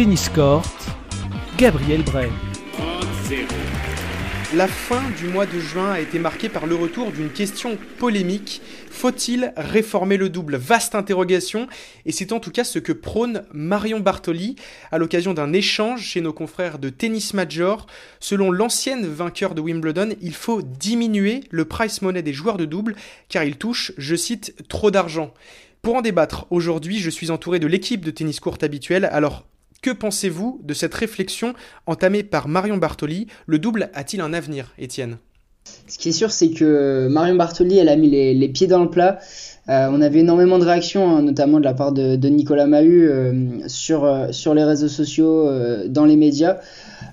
Tennis Court, Gabriel Bray. La fin du mois de juin a été marquée par le retour d'une question polémique. Faut-il réformer le double? Vaste interrogation, et c'est en tout cas ce que prône Marion Bartoli à l'occasion d'un échange chez nos confrères de Tennis Major. Selon l'ancienne vainqueur de Wimbledon, il faut diminuer le price money des joueurs de double car ils touchent, je cite, trop d'argent. Pour en débattre, aujourd'hui, je suis entouré de l'équipe de tennis court habituelle. Alors, que pensez-vous de cette réflexion entamée par Marion Bartoli Le double a-t-il un avenir, Étienne? Ce qui est sûr, c'est que Marion Bartoli, elle a mis les, pieds dans le plat. Euh, on avait énormément de réactions, hein, notamment de la part de, Nicolas Mahut euh, sur, euh, sur les réseaux sociaux, dans les médias.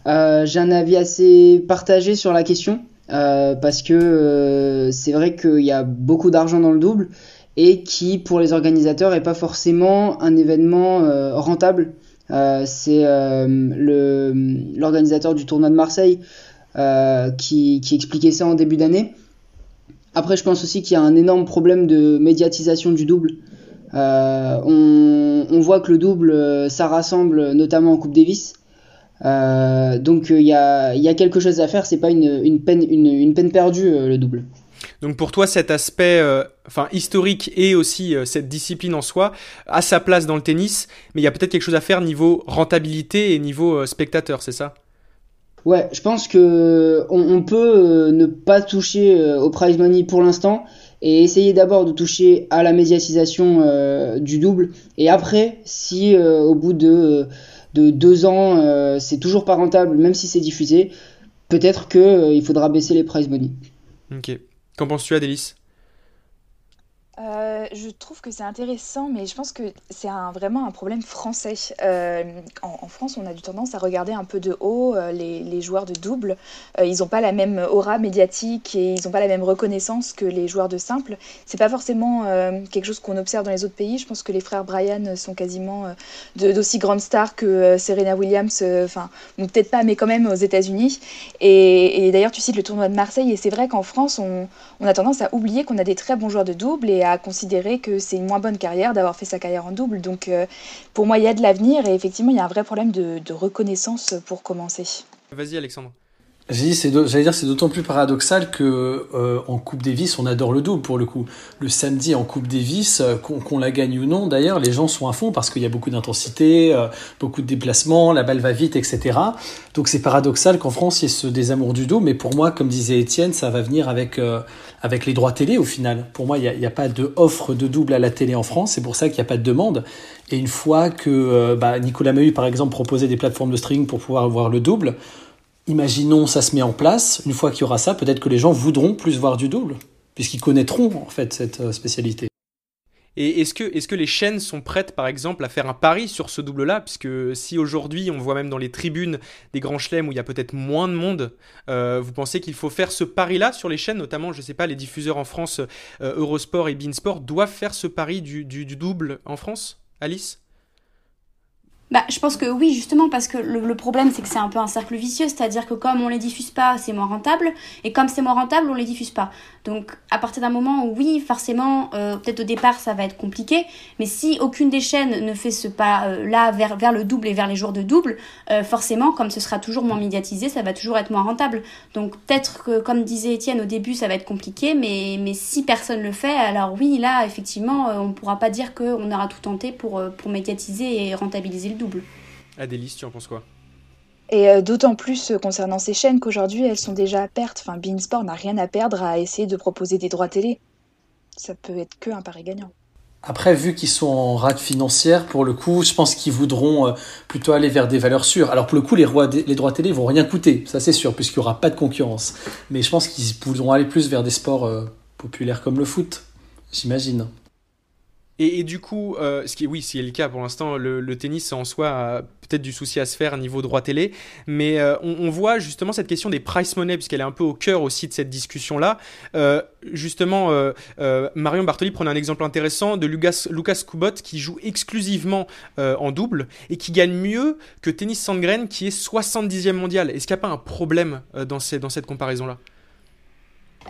J'ai un avis assez partagé sur la question, parce que c'est vrai qu'il y a beaucoup d'argent dans le double et qui, pour les organisateurs, n'est pas forcément un événement rentable. Euh, c'est euh, l'organisateur du tournoi de Marseille euh, qui, expliquait ça en début d'année. Après, je pense aussi qu'il y a un énorme problème de médiatisation du double. On, voit que le double, ça rassemble notamment en Coupe Davis. Donc il y a, quelque chose à faire, c'est pas une peine perdue le double. Donc pour toi, cet aspect euh, enfin, historique et aussi euh, cette discipline en soi a sa place dans le tennis, mais il y a peut-être quelque chose à faire niveau rentabilité et niveau euh, spectateur, c'est ça? Ouais, je pense que on, peut ne pas toucher au prize money pour l'instant et essayer d'abord de toucher à la médiatisation du double. Et après, si au bout de, de deux ans c'est toujours pas rentable, même si c'est diffusé, peut-être qu'il faudra baisser les prize money. Ok. Qu'en penses-tu, Adélis? Euh, je trouve que c'est intéressant, mais je pense que c'est vraiment un problème français. Euh, en, France, on a du tendance à regarder un peu de haut euh, les, joueurs de double. ils n'ont pas la même aura médiatique et ils n'ont pas la même reconnaissance que les joueurs de simple. C'est pas forcément quelque chose qu'on observe dans les autres pays. Je pense que les frères Bryan sont quasiment d'aussi grandes stars que Serena Williams. Enfin, peut-être pas, mais quand même aux États-Unis. Et, d'ailleurs, tu cites le tournoi de Marseille, et c'est vrai qu'en France, on, a tendance à oublier qu'on a des très bons joueurs de double et considérer que c'est une moins bonne carrière d'avoir fait sa carrière en double. Donc euh, pour moi, il y a de l'avenir et effectivement, il y a un vrai problème de, de reconnaissance pour commencer. Vas-y Alexandre. J'allais dire, c'est d'autant plus paradoxal que euh, en Coupe Davis, on adore le double pour le coup. Le samedi en Coupe Davis, euh, qu'on la gagne ou non, d'ailleurs, les gens sont à fond parce qu'il y a beaucoup d'intensité, euh, beaucoup de déplacements, la balle va vite, etc. Donc c'est paradoxal qu'en France, il y ait ce désamour du double. Mais pour moi, comme disait Étienne, ça va venir avec avec les droits télé au final. Pour moi, il n'y a, pas de offre de double à la télé en France. C'est pour ça qu'il n'y a pas de demande. Et une fois que bah, Nicolas Mahut, par exemple, proposait des plateformes de streaming pour pouvoir voir le double imaginons ça se met en place, une fois qu'il y aura ça, peut-être que les gens voudront plus voir du double, puisqu'ils connaîtront en fait cette euh, spécialité. Et est-ce que, les chaînes sont prêtes, par exemple, à faire un pari sur ce double-là? Puisque si aujourd'hui, on voit même dans les tribunes des grands chelems où il y a peut-être moins de monde, euh, vous pensez qu'il faut faire ce pari-là sur les chaînes? Notamment, je ne sais pas, les diffuseurs en France, euh, Eurosport et Beansport, doivent faire ce pari du double en France? Alice? Bah, je pense que oui, justement, parce que le, problème, c'est que c'est un peu un cercle vicieux, c'est-à-dire que comme on les diffuse pas, c'est moins rentable, et comme c'est moins rentable, on les diffuse pas. Donc, à partir d'un moment où, oui, forcément, euh, peut-être au départ, ça va être compliqué, mais si aucune des chaînes ne fait ce pas-là euh, vers, vers le double et vers les jours de double, euh, forcément, comme ce sera toujours moins médiatisé, ça va toujours être moins rentable. Donc, peut-être que, comme disait Étienne, au début, ça va être compliqué, mais, mais si personne le fait, alors oui, là, effectivement, on ne pourra pas dire qu'on aura tout tenté pour, pour médiatiser et rentabiliser le double. Adélis, tu en penses quoi? Et euh, d'autant plus euh, concernant ces chaînes qu'aujourd'hui elles sont déjà à perte. Enfin, Beansport n'a rien à perdre à essayer de proposer des droits télé. Ça peut être que un pari gagnant. Après, vu qu'ils sont en rate financière, pour le coup, je pense qu'ils voudront euh, plutôt aller vers des valeurs sûres. Alors pour le coup, les, les droits télé vont rien coûter, ça c'est sûr, puisqu'il n'y aura pas de concurrence. Mais je pense qu'ils voudront aller plus vers des sports populaires comme le foot, j'imagine. Et, du coup, euh, ce qui, oui, c'est le cas pour l'instant, le, tennis en soi a peut-être du souci à se faire niveau droit télé, mais euh, on, voit justement cette question des price money, puisqu'elle est un peu au cœur aussi de cette discussion-là. Euh, justement, Marion Bartoli prenait un exemple intéressant de Lucas, Lucas Kubot qui joue exclusivement en double et qui gagne mieux que Tennis Sandgren qui est 70e mondial. Est-ce qu'il n'y a pas un problème dans cette comparaison-là?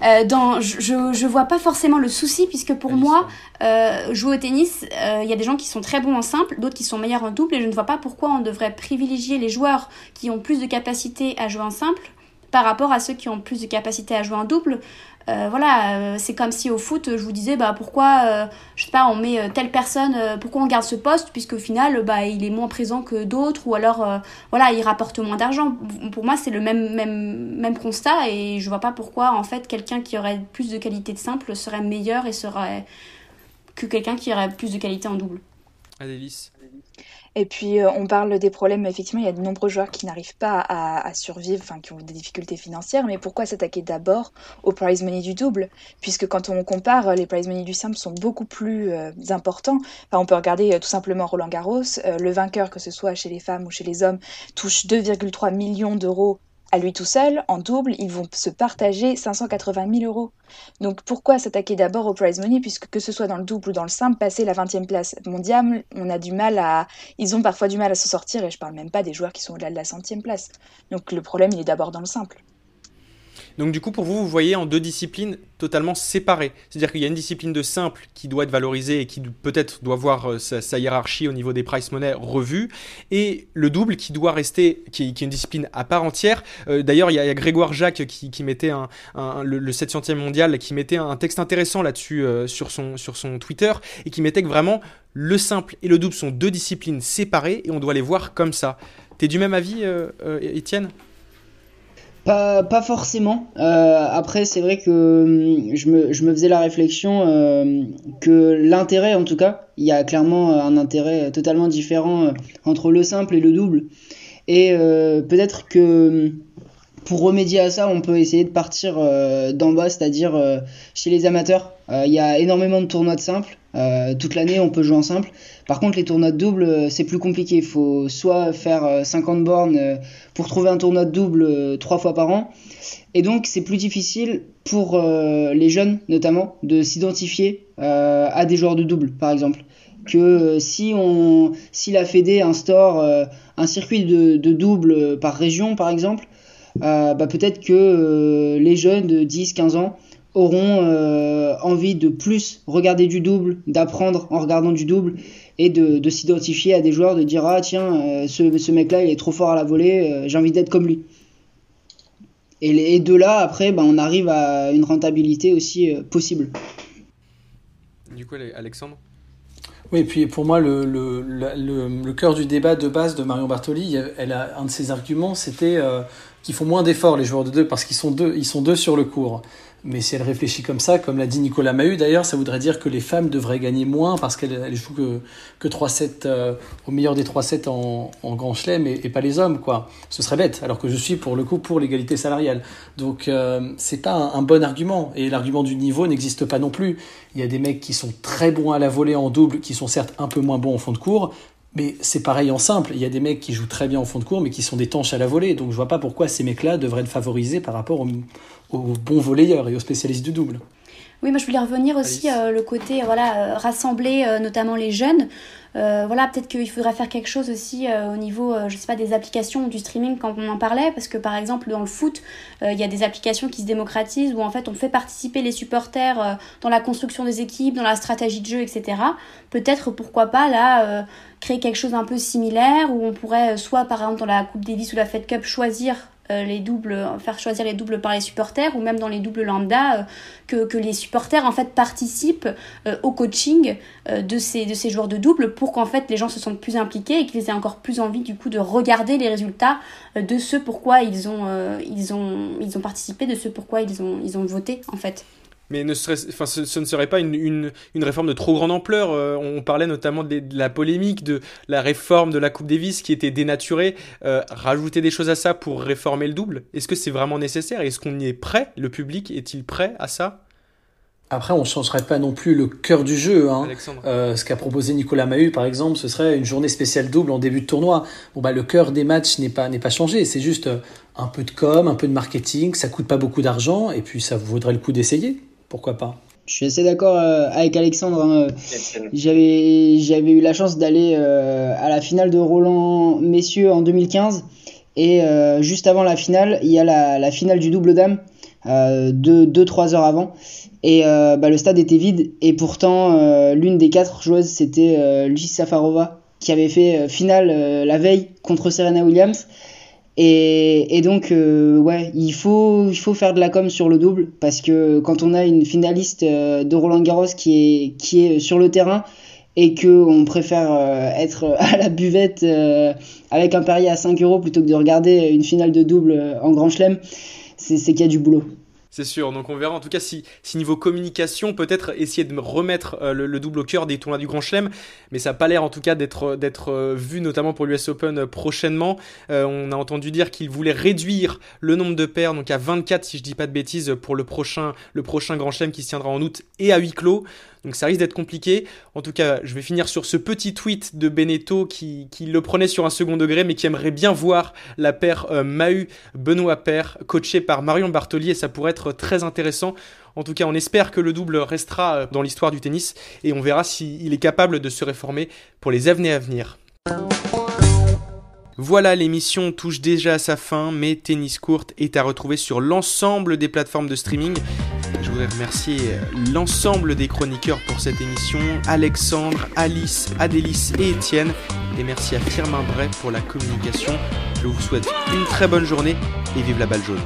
Euh, dans, je, je vois pas forcément le souci puisque pour moi, euh, jouer au tennis, euh, il y a des gens qui sont très bons en simple, d'autres qui sont meilleurs en double et je ne vois pas pourquoi on devrait privilégier les joueurs qui ont plus de capacité à jouer en simple par rapport à ceux qui ont plus de capacité à jouer en double. Euh, voilà, euh, c'est comme si au foot, je vous disais, bah pourquoi, euh, je sais pas, on met telle personne, pourquoi on garde ce poste, puisqu'au final, bah il est moins présent que d'autres, ou alors, voilà, il rapporte moins d'argent. Pour moi, c'est le même, même, même constat, et je vois pas pourquoi, en fait, quelqu'un qui aurait plus de qualité de simple serait meilleur et serait que quelqu'un qui aurait plus de qualité en double. Adélis. Et puis, euh, on parle des problèmes. Effectivement, il y a de nombreux joueurs qui n'arrivent pas à, survivre, enfin, qui ont des difficultés financières. Mais pourquoi s'attaquer d'abord au prize money du double? Puisque quand on compare, les prize money du simple sont beaucoup plus euh, importants. Enfin, on peut regarder euh, tout simplement Roland Garros. le vainqueur, que ce soit chez les femmes ou chez les hommes, touche 2,3 millions d'euros à lui tout seul, en double, ils vont se partager 580 000 euros. Donc pourquoi s'attaquer d'abord au prize money, puisque que ce soit dans le double ou dans le simple, passer la 20e place mondiale, on a du mal à... Ils ont parfois du mal à se sortir, et je parle même pas des joueurs qui sont au-delà de la centième place. Donc le problème, il est d'abord dans le simple. Donc du coup, pour vous, vous voyez en deux disciplines totalement séparées. C'est-à-dire qu'il y a une discipline de simple qui doit être valorisée et qui peut-être doit voir euh, sa, hiérarchie au niveau des price money revue, et le double qui doit rester, qui, est une discipline à part entière. Euh, d'ailleurs, il, y, a Grégoire Jacques qui, mettait un, le, 700e mondial, qui mettait un texte intéressant là-dessus euh, sur, son, sur son Twitter, et qui mettait que vraiment le simple et le double sont deux disciplines séparées, et on doit les voir comme ça. T'es du même avis, Étienne? Pas, forcément. Euh, après, c'est vrai que hum, je me, me, faisais la réflexion euh, que l'intérêt, en tout cas, il y a clairement un intérêt totalement différent euh, entre le simple et le double. Et peut-être que hum, pour remédier à ça, on peut essayer de partir d'en bas, c'est-à-dire chez les amateurs. Il y a énormément de tournois de simple. Toute l'année, on peut jouer en simple. Par contre, les tournois de double, euh, c'est plus compliqué. Il faut soit faire 50 euh, bornes euh, pour trouver un tournoi de double trois fois par an. Et donc, c'est plus difficile pour les jeunes, notamment, de s'identifier à des joueurs de double, par exemple. Que si, on, si la Fédé instaure un circuit de, double par région, par exemple, bah, peut-être que les jeunes de 10-15 ans auront envie de plus regarder du double, d'apprendre en regardant du double et de, s'identifier à des joueurs, de dire ah tiens, euh, ce, ce mec-là il est trop fort à la volée, euh, j'ai envie d'être comme lui. Et, de là, après, ben, on arrive à une rentabilité aussi euh, possible. Du coup, Alexandre? Oui, et puis pour moi, le, le, le, le, cœur du débat de base de Marion Bartoli, elle a, un de ses arguments, c'était qu'ils font moins d'efforts, les joueurs de deux, parce qu'ils sont deux, ils sont deux sur le cours. Mais si elle réfléchit comme ça, comme l'a dit Nicolas Mahut d'ailleurs, ça voudrait dire que les femmes devraient gagner moins parce qu'elles jouent que, que 3 sets, euh, au meilleur des 3 sets en, en grand chelem et, pas les hommes, quoi. Ce serait bête, alors que je suis pour le coup pour l'égalité salariale. Donc euh, c'est pas un, bon argument. Et l'argument du niveau n'existe pas non plus. Il y a des mecs qui sont très bons à la volée en double, qui sont certes un peu moins bons en fond de cours, mais c'est pareil en simple. Il y a des mecs qui jouent très bien en fond de cours, mais qui sont des tanches à la volée. Donc je vois pas pourquoi ces mecs-là devraient être favorisés par rapport aux, bons volleyeurs et aux spécialistes du double. Oui, moi je voulais revenir aussi euh, le côté voilà euh, rassembler euh, notamment les jeunes. Euh, voilà, peut-être qu'il faudrait faire quelque chose aussi euh, au niveau, euh, je sais pas, des applications ou du streaming quand on en parlait, parce que par exemple dans le foot, il y a des applications qui se démocratisent où en fait on fait participer les supporters dans la construction des équipes, dans la stratégie de jeu, etc. Peut-être pourquoi pas là créer quelque chose un peu similaire où on pourrait soit par exemple dans la Coupe Davis ou la Fed Cup choisir les doubles, faire choisir les doubles par les supporters ou même dans les doubles lambda, euh, que, les supporters en fait participent euh, au coaching de, ces, de ces joueurs de double pour qu'en fait les gens se sentent plus impliqués et qu'ils aient encore plus envie du coup de regarder les résultats de ce pourquoi ils ont, ils ont, ils ont participé, de ce pourquoi ils ont, ils ont voté en fait. Mais ne enfin, ce, ne serait pas une, une, une, réforme de trop grande ampleur. Euh, on parlait notamment de, la polémique de la réforme de la Coupe Davis qui était dénaturée. Euh, rajouter des choses à ça pour réformer le double, est-ce que c'est vraiment nécessaire? Est-ce qu'on y est prêt? Le public est-il prêt à ça? Après, on ne changerait pas non plus le cœur du jeu. Hein. Euh, ce qu'a proposé Nicolas Mahut, par exemple, ce serait une journée spéciale double en début de tournoi. Bon, bah, le cœur des matchs n'est pas, n'est pas changé. C'est juste un peu de com, un peu de marketing. Ça coûte pas beaucoup d'argent et puis ça vaudrait le coup d'essayer pourquoi pas je suis assez d'accord euh, avec Alexandre. Hein. J'avais, j'avais eu la chance d'aller euh, à la finale de Roland Messieurs en 2015. Et euh, juste avant la finale, il y a la, la finale du double dame 2-3 heures avant. Et bah, le stade était vide. Et pourtant, l'une des quatre joueuses, c'était Lucie Safarova, qui avait fait finale la veille contre Serena Williams. Et, donc, ouais, il faut, il faut faire de la com sur le double parce que quand on a une finaliste de Roland Garros qui est, qui est sur le terrain, et qu'on préfère euh, être à la buvette euh, avec un pari à 5 euros plutôt que de regarder une finale de double euh, en Grand Chelem, c'est qu'il y a du boulot. C'est sûr, donc on verra en tout cas si, niveau communication, peut-être essayer de remettre le, double au cœur des tournois du Grand Chelem, mais ça n'a pas l'air en tout cas d'être d'être vu notamment pour l'US Open prochainement. on a entendu dire qu'il voulait réduire le nombre de paires, donc à 24 si je dis pas de bêtises, pour le prochain, le prochain Grand Chelem qui se tiendra en août et à huis clos. Donc ça risque d'être compliqué. En tout cas, je vais finir sur ce petit tweet de Beneteau qui, le prenait sur un second degré, mais qui aimerait bien voir la paire euh, Mahu-Benoît Paire coachée par Marion Bartoli, et ça pourrait être très intéressant. En tout cas, on espère que le double restera euh, dans l'histoire du tennis, et on verra s'il est capable de se réformer pour les années à venir. Voilà, l'émission touche déjà à sa fin, mais Tennis Court est à retrouver sur l'ensemble des plateformes de streaming. Je voudrais remercier l'ensemble des chroniqueurs pour cette émission, Alexandre, Alice, Adélis et Étienne. Et merci à Firmin Bray pour la communication. Je vous souhaite une très bonne journée et vive la balle jaune.